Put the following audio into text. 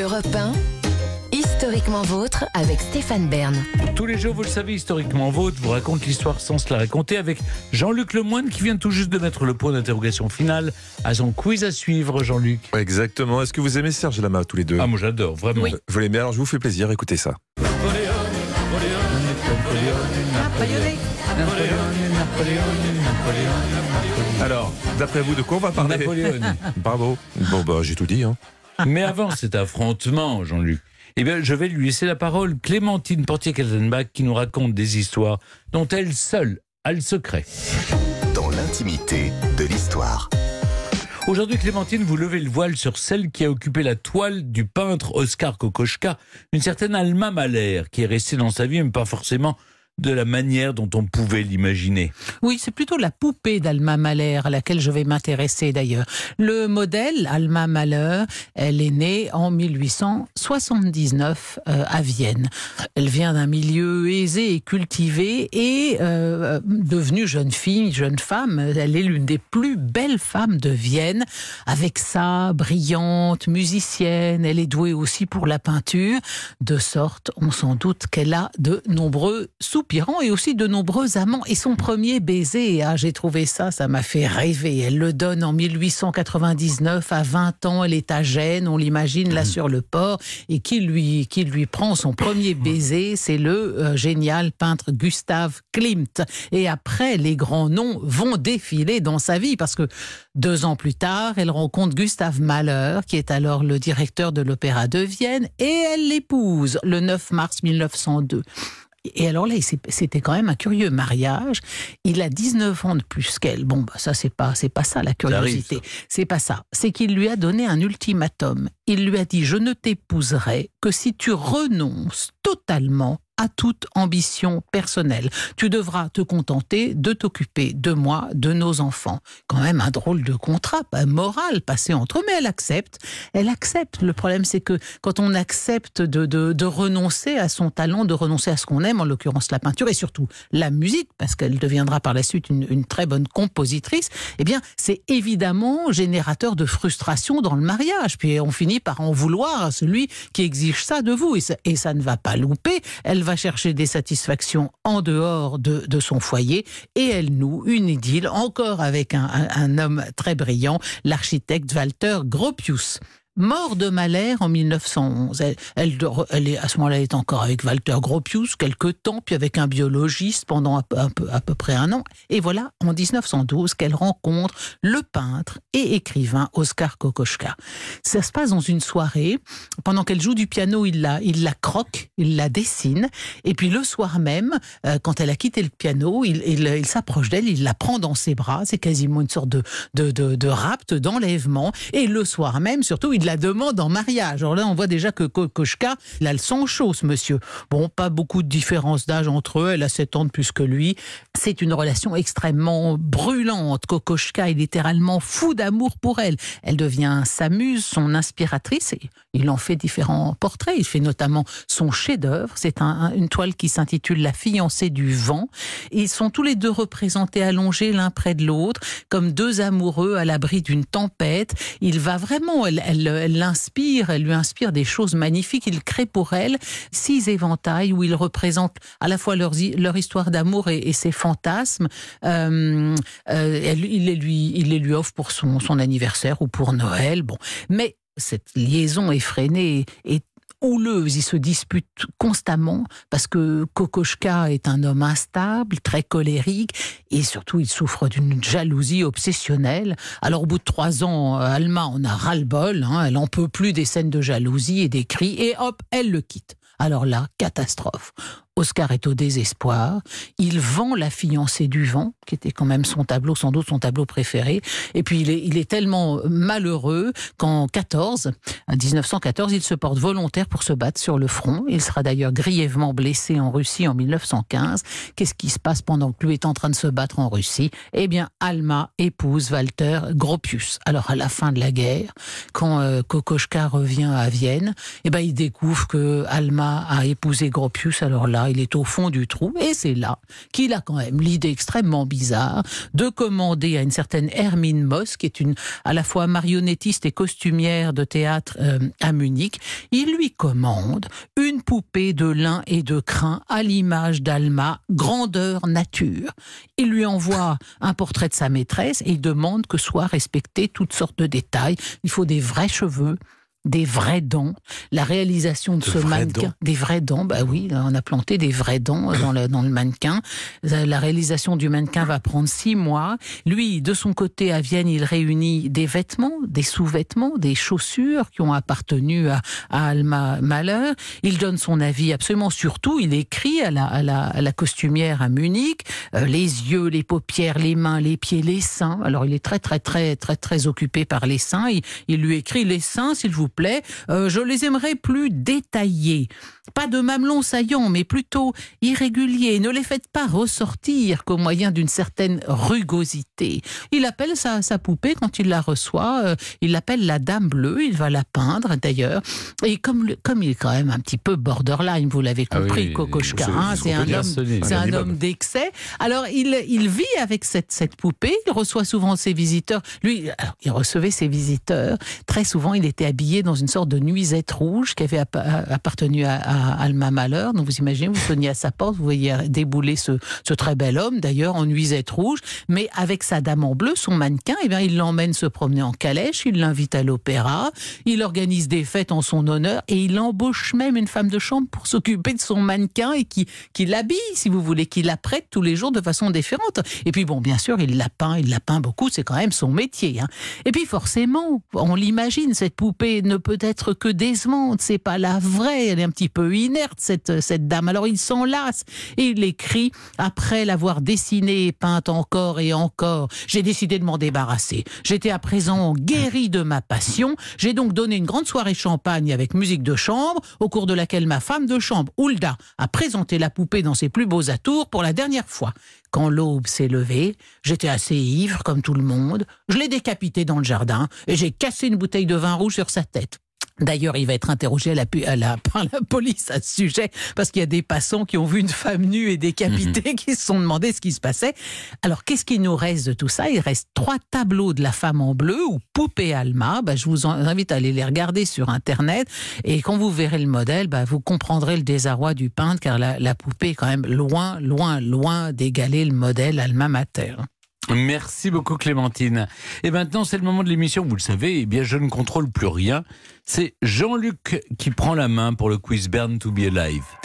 Europe 1, historiquement vôtre avec Stéphane Bern. Tous les jours, vous le savez, historiquement vôtre vous raconte l'histoire sans se la raconter avec Jean-Luc Lemoine qui vient tout juste de mettre le point d'interrogation final à son quiz à suivre, Jean-Luc. Exactement. Est-ce que vous aimez Serge Lama tous les deux? Ah, moi j'adore, vraiment. Vous l'aimez? Alors je vous fais plaisir, écoutez ça. Alors, d'après vous, de quoi on va parler? Napoléon. Bravo. Bon, bah, j'ai tout dit. Hein. Mais avant cet affrontement, Jean-Luc, eh bien, je vais lui laisser la parole. Clémentine Portier-Kaltenbach qui nous raconte des histoires dont elle seule a le secret. dans l'intimité de l'histoire. Aujourd'hui, Clémentine, vous levez le voile sur celle qui a occupé la toile du peintre Oscar Kokoschka, une certaine Alma Mahler, qui est restée dans sa vie, mais pas forcément de la manière dont on pouvait l'imaginer. Oui, c'est plutôt la poupée d'Alma Mahler à laquelle je vais m'intéresser d'ailleurs. Le modèle, Alma Mahler, elle est née en 1879 euh, à Vienne. Elle vient d'un milieu aisé et cultivé et euh, devenue jeune fille, jeune femme, elle est l'une des plus belles femmes de Vienne, avec ça, brillante, musicienne, elle est douée aussi pour la peinture, de sorte, on s'en doute qu'elle a de nombreux et aussi de nombreux amants. Et son premier baiser, ah, j'ai trouvé ça, ça m'a fait rêver. Elle le donne en 1899, à 20 ans, elle est à Gênes, on l'imagine là sur le port, et qui lui, qui lui prend son premier baiser, c'est le euh, génial peintre Gustave Klimt. Et après, les grands noms vont défiler dans sa vie, parce que deux ans plus tard, elle rencontre Gustave Mahler, qui est alors le directeur de l'Opéra de Vienne, et elle l'épouse le 9 mars 1902. Et alors là, c'était quand même un curieux mariage. Il a 19 ans de plus qu'elle. Bon, bah, ça, c'est pas, c'est pas ça la curiosité. C'est pas ça. C'est qu'il lui a donné un ultimatum. Il lui a dit Je ne t'épouserai que si tu renonces totalement à toute ambition personnelle. Tu devras te contenter de t'occuper de moi, de nos enfants. Quand même un drôle de contrat, pas moral passé entre eux, mais elle accepte. Elle accepte. Le problème, c'est que quand on accepte de, de, renoncer à son talent, de renoncer à ce qu'on aime, en l'occurrence la peinture et surtout la musique, parce qu'elle deviendra par la suite une, une très bonne compositrice, eh bien, c'est évidemment générateur de frustration dans le mariage. Puis on finit par en vouloir à celui qui exige ça de vous. Et ça, et ça ne va pas louper. Elle va chercher des satisfactions en dehors de, de son foyer et elle noue une idylle encore avec un, un- un homme très brillant, l'architecte Walter Gropius. Mort de Mahler en 1911. Elle, est, à ce moment-là, encore avec Walter Gropius quelques temps, puis avec un biologiste pendant un peu- à peu près un an. Et voilà, en 1912, qu'elle rencontre le peintre et écrivain Oscar Kokoschka. Ça se passe dans une soirée. Pendant qu'elle joue du piano, il la, il la croque, il la dessine. Et puis le soir même, euh, quand elle a quitté le piano, il, il- s'approche d'elle, il la prend dans ses bras. C'est quasiment une sorte de, de, de, de rapt, d'enlèvement. Et le soir même, surtout, il la demande en mariage. Alors là, on voit déjà que Kokoschka, il a le sang chaud, monsieur. Bon, pas beaucoup de différence d'âge entre eux. Elle a 7 ans de plus que lui. C'est une relation extrêmement brûlante. Kokoschka est littéralement fou d'amour pour elle. Elle devient sa muse, son inspiratrice, et il en fait différents portraits. Il fait notamment son chef-d'œuvre. C'est un- un- une toile qui s'intitule La fiancée du vent. Ils sont tous les deux représentés allongés l'un près de l'autre, comme deux amoureux à l'abri d'une tempête. Il va vraiment, elle l'inspire, elle lui inspire des choses magnifiques. Il crée pour elle six éventails où il représente à la fois leurs hi- leur histoire d'amour et, ses fantasmes. Euh, euh, il, les lui, il les lui offre pour son, son anniversaire ou pour Noël. Bon, mais cette liaison effrénée est houleuse, ils se disputent constamment parce que Kokoschka est un homme instable, très colérique et surtout il souffre d'une jalousie obsessionnelle. Alors au bout de trois ans, euh, Alma en a ras-le-bol, hein, elle en peut plus des scènes de jalousie et des cris et hop, elle le quitte. Alors là, catastrophe. Oscar est au désespoir. Il vend La fiancée du vent, qui était quand même son tableau, sans doute son tableau préféré. Et puis il est, tellement malheureux qu'en 14, en 1914, il se porte volontaire pour se battre sur le front. Il sera d'ailleurs grièvement blessé en Russie en 1915. Qu'est-ce qui se passe pendant que lui est en train de se battre en Russie? Eh bien, Alma épouse Walter Gropius. Alors à la fin de la guerre, quand euh, Kokoschka revient à Vienne, eh ben il découvre que Alma a épousé Gropius. Alors là, il est au fond du trou. Et c'est là qu'il a quand même l'idée extrêmement bizarre de commander à une certaine Hermine Moss, qui est une à la fois marionnettiste et costumière de théâtre euh, à Munich. Il lui commande une poupée de lin et de crin à l'image d'Alma, grandeur nature. Il lui envoie un portrait de sa maîtresse et il demande que soient respectés toutes sortes de détails. Il faut des vrais cheveux, des vraies dents, la réalisation de, De ce mannequin, dents des vraies dents, bah oui, on a planté des vraies dents dans le, dans le mannequin. Euh, La réalisation du mannequin va prendre six mois. Lui, de son côté, à Vienne, il réunit des vêtements, des sous-vêtements, des chaussures qui ont appartenu à, à Alma Mahler. Il donne son avis absolument sur tout. Il écrit à la, à la, à la costumière à Munich, euh, les yeux, les paupières, les mains, les pieds, les seins. Alors il est très très très très très occupé par les seins. Il, il lui écrit les seins, s'il vous plaît. Euh, je les aimerais plus détaillés. Pas de mamelons saillants, mais plutôt irréguliers. Ne les faites pas ressortir qu'au moyen d'une certaine rugosité. Il appelle sa, sa poupée quand il la reçoit. euh, il l'appelle la Dame Bleue. Il va la peindre d'ailleurs. Et comme, le- comme il est quand même un petit peu borderline, vous l'avez Ah compris, oui, Kokoschka, c'est- un homme c'est Un homme d'excès. Alors, il, il vit avec cette, cette poupée. Il reçoit souvent ses visiteurs. Lui, alors, il recevait ses visiteurs. Très souvent, il était habillé dans une sorte de nuisette rouge qui avait appa- appartenu à, Alma Mahler. Donc, vous imaginez, vous sonniez à sa porte, vous voyez débouler ce, très bel homme, d'ailleurs, en nuisette rouge. Mais avec sa dame en bleu, son mannequin, eh bien, il l'emmène se promener en calèche. Il l'invite à l'opéra. Il organise des fêtes en son honneur. Et il embauche même une femme de chambre pour s'occuper de son mannequin et qui, qui l'habille, si vous voulez, qui l'apprête tous les jours de façon différente. Et puis bon, bien sûr, il la peint, il la peint beaucoup, c'est quand même son métier. hein. Et puis forcément, on l'imagine, cette poupée ne peut être que décevante, c'est pas la vraie, elle est un petit peu inerte, cette, cette dame. Alors il s'en lasse et il écrit, après l'avoir dessinée et peinte encore et encore, j'ai décidé de m'en débarrasser. J'étais à présent guéri de ma passion, j'ai donc donné une grande soirée champagne avec musique de chambre, au cours de laquelle ma femme de chambre, Hulda, a présenté la poupée dans ses plus beaux atours pour la dernière fois. Quand l'aube s'est levée, j'étais assez ivre comme tout le monde, je l'ai décapité dans le jardin et j'ai cassé une bouteille de vin rouge sur sa tête. D'ailleurs, il va être interrogé à la, pu- à la- par la police à ce sujet, parce qu'il y a des passants qui ont vu une femme nue et décapitée qui se sont demandé ce qui se passait. Alors, qu'est-ce qui nous reste de tout ça? Il reste trois tableaux de la femme en bleu ou poupée Alma. Bah, je vous invite à aller les regarder sur Internet. Et quand vous verrez le modèle, bah, vous comprendrez le désarroi du peintre, car la, la poupée est quand même loin, loin, loin d'égaler le modèle Alma Mater. Merci beaucoup Clémentine. Et maintenant, c'est le moment de l'émission, vous le savez, eh bien je ne contrôle plus rien. C'est Jean-Luc qui prend la main pour le quiz Burn to be Alive.